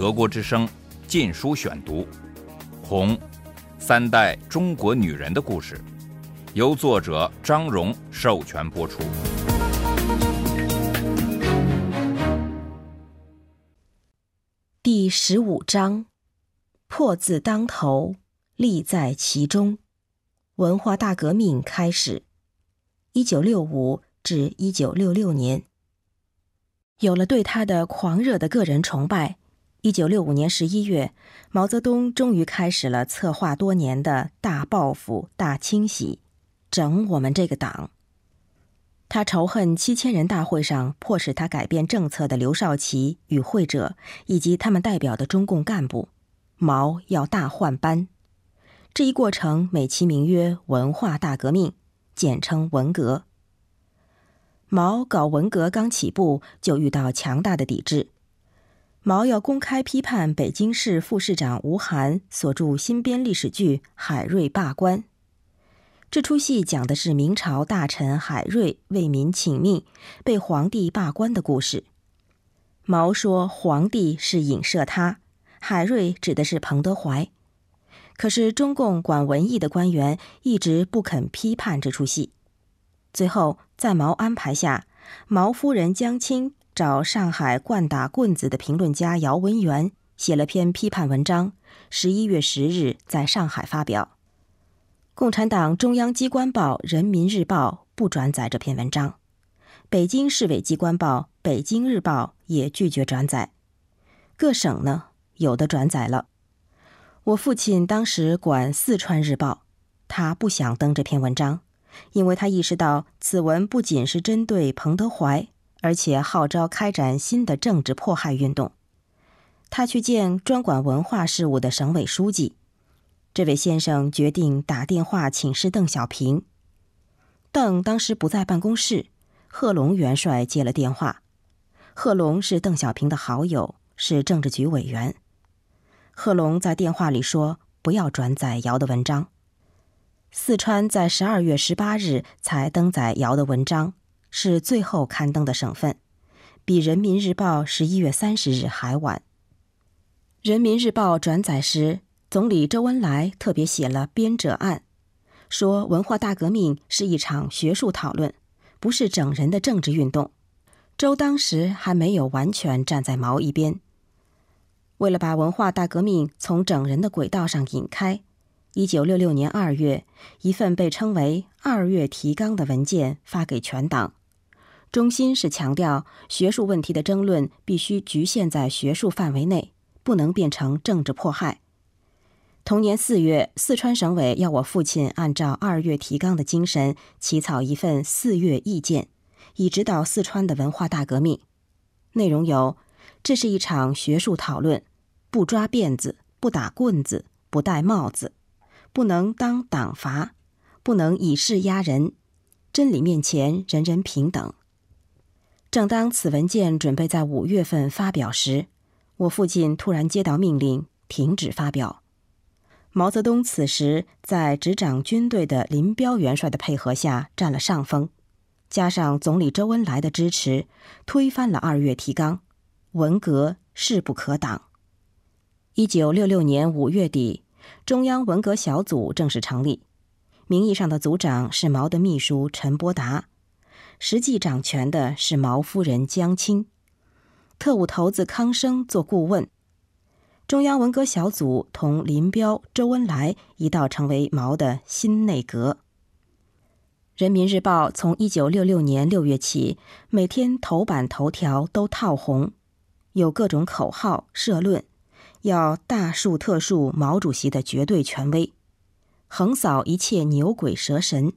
德国之声《禁书选读》，《红》，三代中国女人的故事，由作者张荣授权播出。第十五章：破字当头，利在其中。文化大革命开始，一九六五至一九六六年。有了对他的狂热的个人崇拜，一九六五年十一月，毛泽东终于开始了策划多年的大报复、大清洗，整我们这个党。他仇恨七千人大会上迫使他改变政策的刘少奇与会者，以及他们代表的中共干部。毛要大换班，这一过程美其名曰“文化大革命”，简称“文革”。毛搞文革刚起步，就遇到强大的抵制。毛要公开批判北京市副市长吴晗所著新编历史剧《海瑞罢官》。这出戏讲的是明朝大臣海瑞为民请命，被皇帝罢官的故事。毛说皇帝是影射他，海瑞指的是彭德怀。可是中共管文艺的官员一直不肯批判这出戏。最后，在毛安排下，毛夫人江青找上海惯打棍子的评论家姚文元写了篇批判文章，十一月十日在上海发表。共产党中央机关报《人民日报》不转载这篇文章，北京市委机关报《北京日报》也拒绝转载。各省呢，有的转载了。我父亲当时管四川日报，他不想登这篇文章。因为他意识到此文不仅是针对彭德怀，而且号召开展新的政治迫害运动。他去见专管文化事务的省委书记，这位先生决定打电话请示邓小平。邓当时不在办公室，贺龙元帅接了电话。贺龙是邓小平的好友，是政治局委员。贺龙在电话里说：“不要转载姚的文章。”四川在十二月十八日才登载姚的文章，是最后刊登的省份，比《人民日报》十一月三十日还晚。《人民日报》转载时，总理周恩来特别写了编者案，说文化大革命是一场学术讨论，不是整人的政治运动。周当时还没有完全站在毛一边，为了把文化大革命从整人的轨道上引开。一九六六年二月，一份被称为“二月提纲”的文件发给全党，中心是强调学术问题的争论必须局限在学术范围内，不能变成政治迫害。同年四月，四川省委要我父亲按照“二月提纲”的精神起草一份“四月意见”，以指导四川的文化大革命。内容有：这是一场学术讨论，不抓辫子，不打棍子，不戴帽子。不能当党阀，不能以势压人，真理面前人人平等。正当此文件准备在五月份发表时，我父亲突然接到命令，停止发表。毛泽东此时在执掌军队的林彪元帅的配合下占了上风，加上总理周恩来的支持，推翻了二月提纲，文革势不可挡。一九六六年五月底。中央文革小组正式成立，名义上的组长是毛的秘书陈伯达，实际掌权的是毛夫人江青，特务头子康生做顾问。中央文革小组同林彪、周恩来一道成为毛的新内阁。人民日报从一九六六年六月起，每天头版头条都套红，有各种口号、社论。要大树特树毛主席的绝对权威，横扫一切牛鬼蛇神；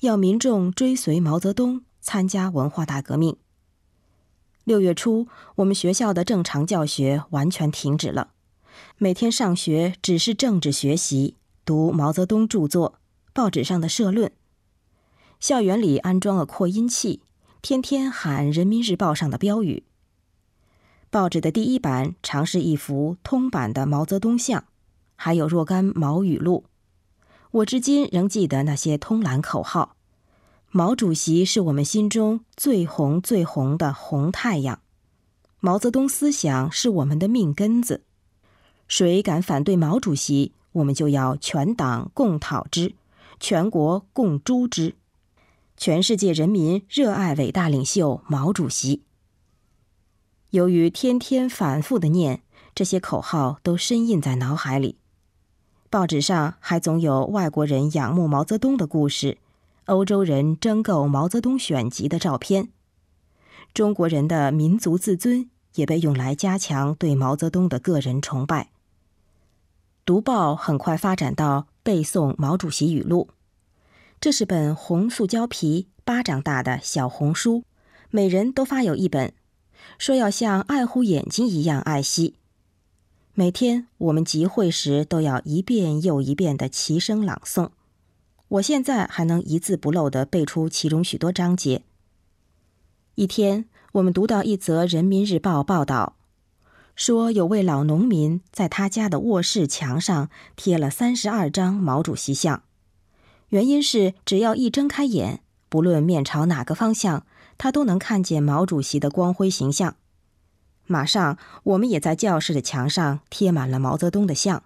要民众追随毛泽东，参加文化大革命。六月初，我们学校的正常教学完全停止了，每天上学只是政治学习，读毛泽东著作、报纸上的社论。校园里安装了扩音器，天天喊《人民日报》上的标语。报纸的第一版常是一幅通版的毛泽东像，还有若干毛语录。我至今仍记得那些通栏口号：“毛主席是我们心中最红最红的红太阳。”毛泽东思想是我们的命根子，谁敢反对毛主席，我们就要全党共讨之，全国共诛之。全世界人民热爱伟大领袖毛主席。由于天天反复的念这些口号，都深印在脑海里。报纸上还总有外国人仰慕毛泽东的故事，欧洲人争购毛泽东选集的照片。中国人的民族自尊也被用来加强对毛泽东的个人崇拜。读报很快发展到背诵毛主席语录。这是本红塑胶皮、巴掌大的小红书，每人都发有一本，说要像爱护眼睛一样爱惜。每天我们集会时都要一遍又一遍的齐声朗诵。我现在还能一字不漏地背出其中许多章节。一天，我们读到一则《人民日报》报道，说有位老农民在他家的卧室墙上贴了三十二张毛主席像。原因是，只要一睁开眼，不论面朝哪个方向，他都能看见毛主席的光辉形象。马上，我们也在教室的墙上贴满了毛泽东的像，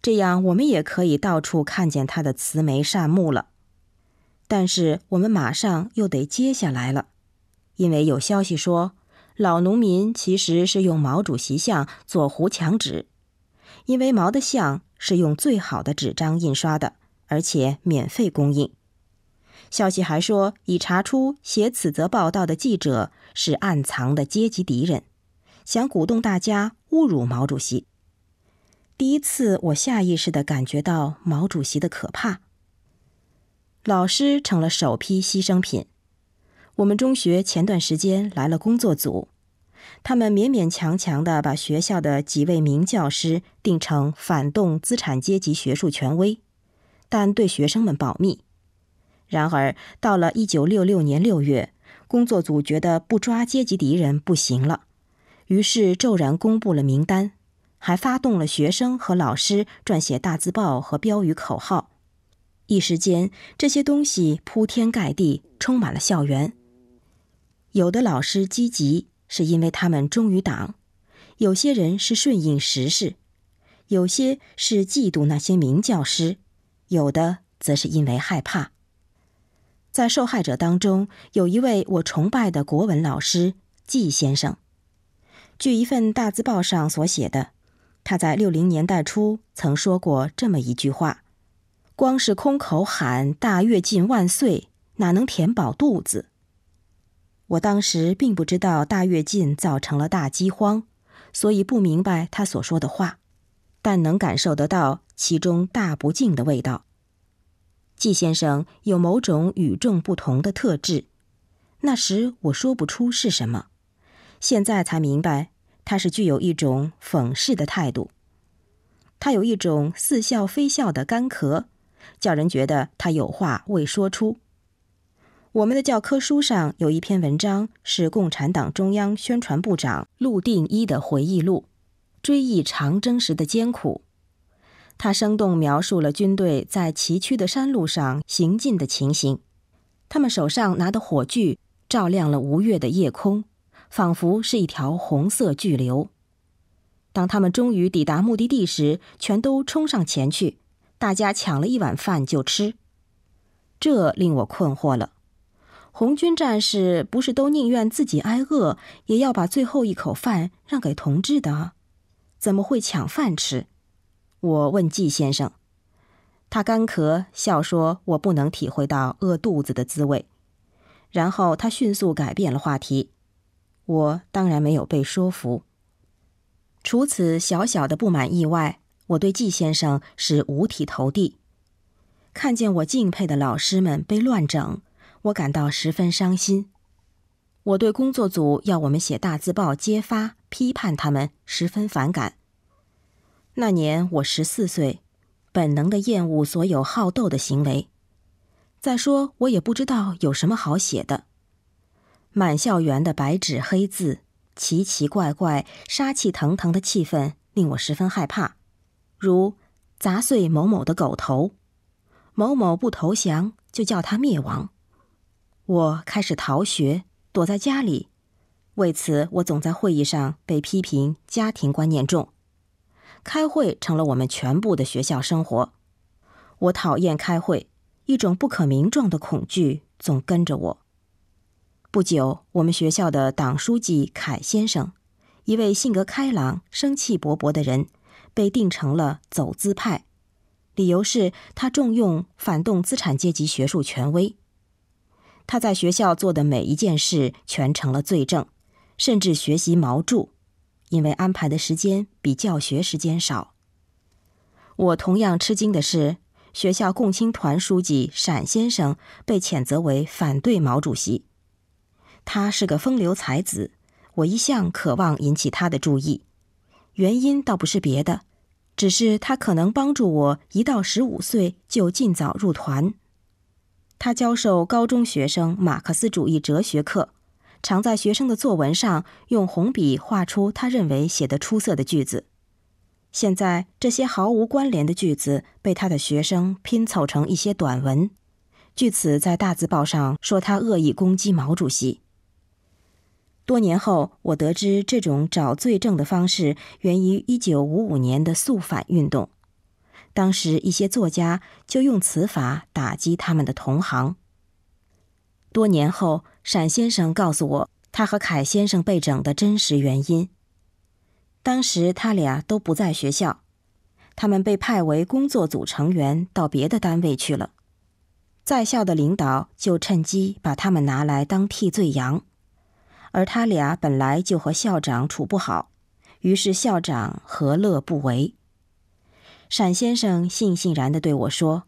这样我们也可以到处看见他的慈眉善目了。但是，我们马上又得接下来了，因为有消息说，老农民其实是用毛主席像做糊墙纸，因为毛的像是用最好的纸张印刷的。而且免费供应。消息还说，已查出写此则报道的记者是暗藏的阶级敌人，想鼓动大家侮辱毛主席。第一次，我下意识的感觉到毛主席的可怕。老师成了首批牺牲品。我们中学前段时间来了工作组，他们勉勉强强的把学校的几位名教师定成反动资产阶级学术权威。但对学生们保密。然而，到了一九六六年六月，工作组觉得不抓阶级敌人不行了，于是骤然公布了名单，还发动了学生和老师撰写大字报和标语口号。一时间，这些东西铺天盖地，充满了校园。有的老师积极，是因为他们忠于党；有些人是顺应时势；有些是嫉妒那些名教师。有的则是因为害怕。在受害者当中，有一位我崇拜的国文老师季先生。据一份大字报上所写的，他在六零年代初曾说过这么一句话：“光是空口喊‘大跃进万岁’，哪能填饱肚子？”我当时并不知道大跃进造成了大饥荒，所以不明白他所说的话，但能感受得到。其中大不敬的味道。季先生有某种与众不同的特质，那时我说不出是什么，现在才明白，他是具有一种讽视的态度。他有一种似笑非笑的干咳，叫人觉得他有话未说出。我们的教科书上有一篇文章，是共产党中央宣传部长陆定一的回忆录，追忆长征时的艰苦。他生动描述了军队在崎岖的山路上行进的情形，他们手上拿的火炬照亮了无月的夜空，仿佛是一条红色巨流。当他们终于抵达目的地时，全都冲上前去，大家抢了一碗饭就吃。这令我困惑了：红军战士不是都宁愿自己挨饿，也要把最后一口饭让给同志的？怎么会抢饭吃？我问季先生，他干咳笑说：“我不能体会到饿肚子的滋味。”然后他迅速改变了话题。我当然没有被说服。除此小小的不满意外，我对季先生是五体投地。看见我敬佩的老师们被乱整，我感到十分伤心。我对工作组要我们写大字报揭发、批判他们十分反感。那年我十四岁，本能的厌恶所有好斗的行为。再说，我也不知道有什么好写的。满校园的白纸黑字，奇奇怪怪、杀气腾腾的气氛令我十分害怕，如砸碎某某的狗头，某某不投降就叫他灭亡。我开始逃学，躲在家里。为此，我总在会议上被批评家庭观念重。开会成了我们全部的学校生活。我讨厌开会，一种不可名状的恐惧总跟着我。不久，我们学校的党书记凯先生，一位性格开朗、生气勃勃的人，被定成了走资派，理由是他重用反动资产阶级学术权威。他在学校做的每一件事全成了罪证，甚至学习毛著。因为安排的时间比教学时间少。我同样吃惊的是，学校共青团书记闪先生被谴责为反对毛主席。他是个风流才子，我一向渴望引起他的注意，原因倒不是别的，只是他可能帮助我一到十五岁就尽早入团。他教授高中学生马克思主义哲学课。常在学生的作文上用红笔画出他认为写得出色的句子。现在这些毫无关联的句子被他的学生拼凑成一些短文，据此在大字报上说他恶意攻击毛主席。多年后，我得知这种找罪证的方式源于1955年的肃反运动，当时一些作家就用此法打击他们的同行。多年后。闪先生告诉我，他和凯先生被整的真实原因。当时他俩都不在学校，他们被派为工作组成员到别的单位去了。在校的领导就趁机把他们拿来当替罪羊，而他俩本来就和校长处不好，于是校长何乐不为？陕先生悻悻然地对我说：“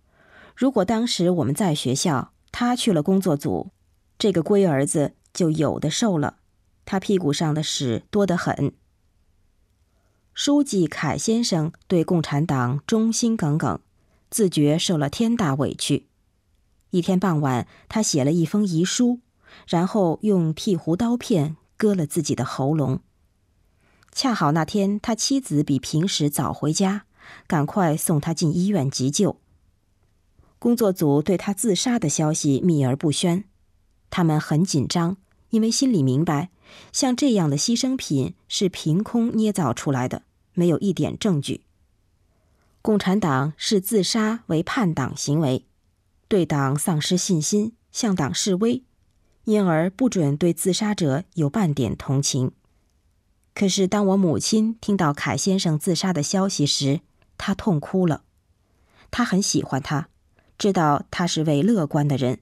如果当时我们在学校，他去了工作组。”这个龟儿子就有的受了，他屁股上的屎多得很。书记凯先生对共产党忠心耿耿，自觉受了天大委屈。一天傍晚，他写了一封遗书，然后用剃胡刀片割了自己的喉咙。恰好那天他妻子比平时早回家，赶快送他进医院急救。工作组对他自杀的消息秘而不宣。他们很紧张，因为心里明白，像这样的牺牲品是凭空捏造出来的，没有一点证据。共产党视自杀为叛党行为，对党丧失信心，向党示威，因而不准对自杀者有半点同情。可是，当我母亲听到凯先生自杀的消息时，她痛哭了。她很喜欢他，知道他是位乐观的人。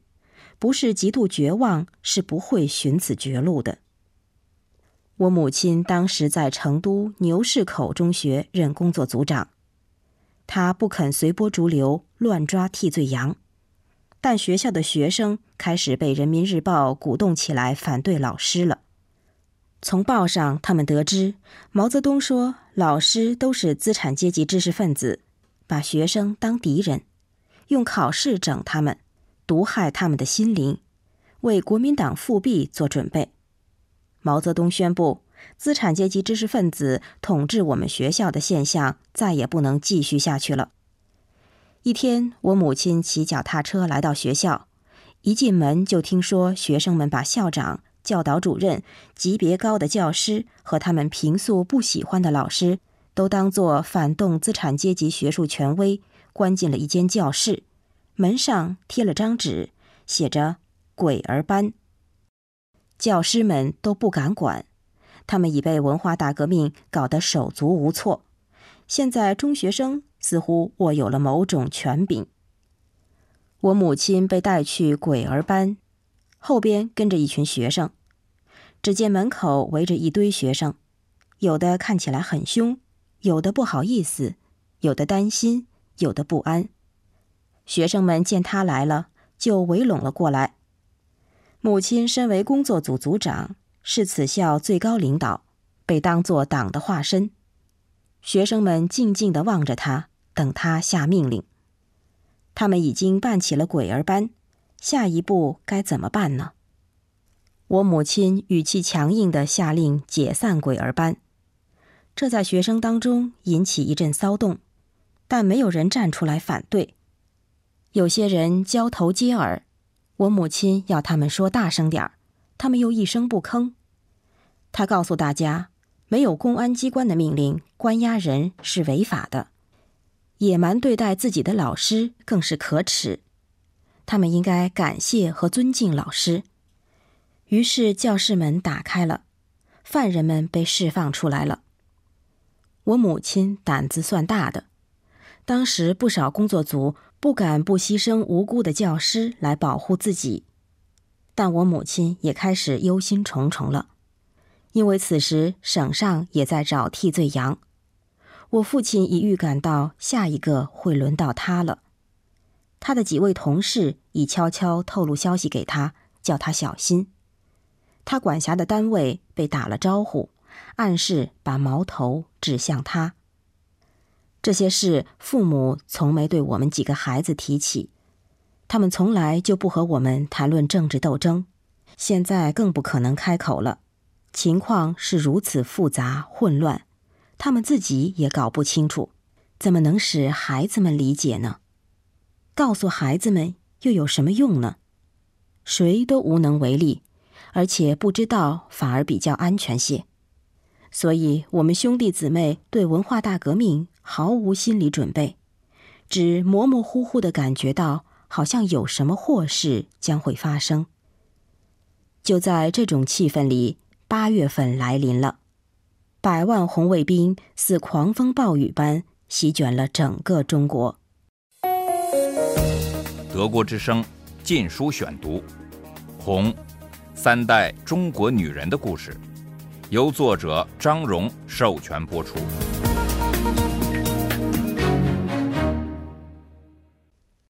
不是极度绝望，是不会寻此绝路的。我母亲当时在成都牛市口中学任工作组长，她不肯随波逐流乱抓替罪羊，但学校的学生开始被人民日报鼓动起来反对老师了。从报上，他们得知毛泽东说老师都是资产阶级知识分子，把学生当敌人，用考试整他们。毒害他们的心灵，为国民党复辟做准备。毛泽东宣布，资产阶级知识分子统治我们学校的现象再也不能继续下去了。一天，我母亲骑脚踏车来到学校，一进门就听说学生们把校长、教导主任、级别高的教师和他们平素不喜欢的老师，都当作反动资产阶级学术权威，关进了一间教室。门上贴了张纸，写着“鬼儿班”。教师们都不敢管，他们已被文化大革命搞得手足无措。现在中学生似乎握有了某种权柄。我母亲被带去鬼儿班，后边跟着一群学生。只见门口围着一堆学生，有的看起来很凶，有的不好意思，有的担心，有的不安。学生们见他来了，就围拢了过来。母亲身为工作组组长，是此校最高领导，被当作党的化身。学生们静静地望着他，等他下命令。他们已经办起了鬼儿班，下一步该怎么办呢？我母亲语气强硬地下令解散鬼儿班，这在学生当中引起一阵骚动，但没有人站出来反对。有些人交头接耳，我母亲要他们说大声点儿，他们又一声不吭。他告诉大家，没有公安机关的命令关押人是违法的，野蛮对待自己的老师更是可耻。他们应该感谢和尊敬老师。于是教室门打开了，犯人们被释放出来了。我母亲胆子算大的，当时不少工作组不敢不牺牲无辜的教师来保护自己，但我母亲也开始忧心忡忡了，因为此时省上也在找替罪羊，我父亲已预感到下一个会轮到他了。他的几位同事已悄悄透露消息给他，叫他小心。他管辖的单位被打了招呼。暗示把矛头指向他。这些事，父母从没对我们几个孩子提起，他们从来就不和我们谈论政治斗争，现在更不可能开口了。情况是如此复杂混乱，他们自己也搞不清楚，怎么能使孩子们理解呢？告诉孩子们又有什么用呢？谁都无能为力，而且不知道反而比较安全些。所以，我们兄弟姊妹对文化大革命毫无心理准备，只模模糊糊的感觉到好像有什么祸事将会发生。就在这种气氛里，八月份来临了，百万红卫兵似狂风暴雨般席卷了整个中国。德国之声《禁书选读》，《红》，三代中国女人的故事。由作者张荣授权播出。